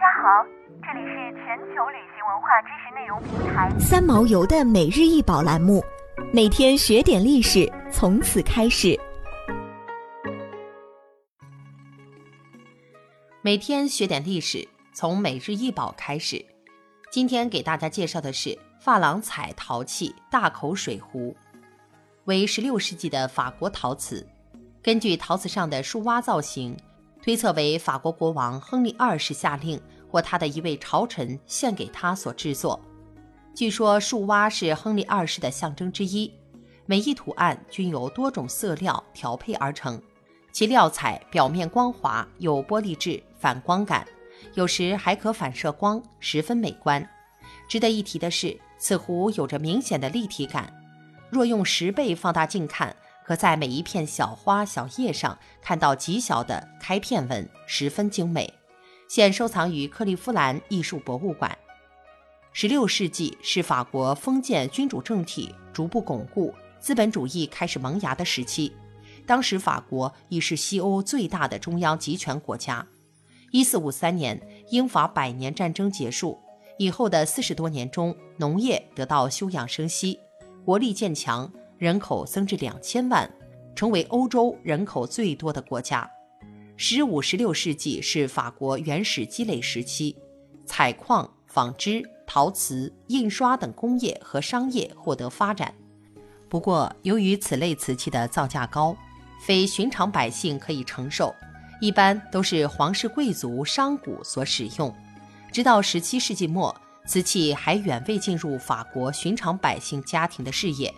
家好，这里是全球旅行文化知识内容平台三毛游的每日一宝栏目，每天学点历史，从此开始。每天学点历史，从每日一宝开始。今天给大家介绍的是珐琅彩陶器大口水壶，为16世纪的法国陶瓷。根据陶瓷上的树蛙造型。推测为法国国王亨利二世下令或他的一位朝臣献给他所制作。据说树蛙是亨利二世的象征之一，每一图案均由多种色料调配而成，其料彩表面光滑，有玻璃质，反光感，有时还可反射光，十分美观。值得一提的是，此壶有着明显的立体感，若用十倍放大镜看。可在每一片小花小叶上看到极小的开片纹，十分精美。现收藏于克利夫兰艺术博物馆。十六世纪是法国封建君主政体逐步巩固、资本主义开始萌芽的时期。当时法国已是西欧最大的中央集权国家。一四五三年，英法百年战争结束以后的四十多年中，农业得到休养生息，国力渐强。人口增至两千万，成为欧洲人口最多的国家。十五、十六世纪是法国原始积累时期，采矿、纺织、陶瓷、印刷等工业和商业获得发展。不过，由于此类瓷器的造价高，非寻常百姓可以承受，一般都是皇室贵族、商贾所使用。直到十七世纪末，瓷器还远未进入法国寻常百姓家庭的视野。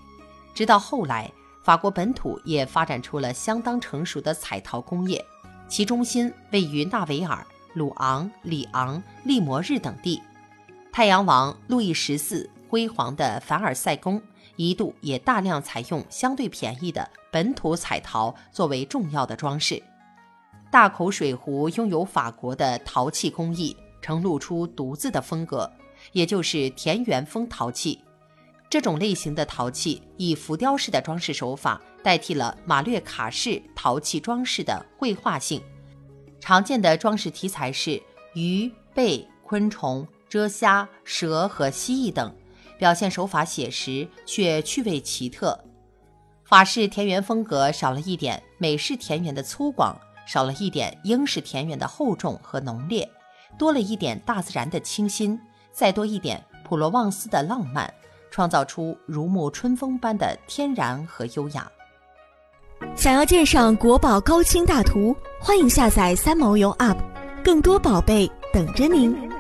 直到后来，法国本土也发展出了相当成熟的彩陶工业，其中心位于纳维尔、鲁昂、里昂、利摩日等地。太阳王路易十四辉煌的凡尔赛宫一度也大量采用相对便宜的本土彩陶作为重要的装饰。大口水壶拥有法国的陶器工艺，呈露出独自的风格，也就是田园风陶器。这种类型的陶器以浮雕式的装饰手法代替了马略卡式陶器装饰的绘画性。常见的装饰题材是鱼、贝、昆虫、蛰虾、蛇和蜥蜴等，表现手法写实却趣味奇特。法式田园风格少了一点美式田园的粗犷，少了一点英式田园的厚重和浓烈，多了一点大自然的清新，再多一点普罗旺斯的浪漫。创造出如沐春风般的天然和优雅。想要鉴赏国宝高清大图，欢迎下载三毛游 App，更多宝贝等着您。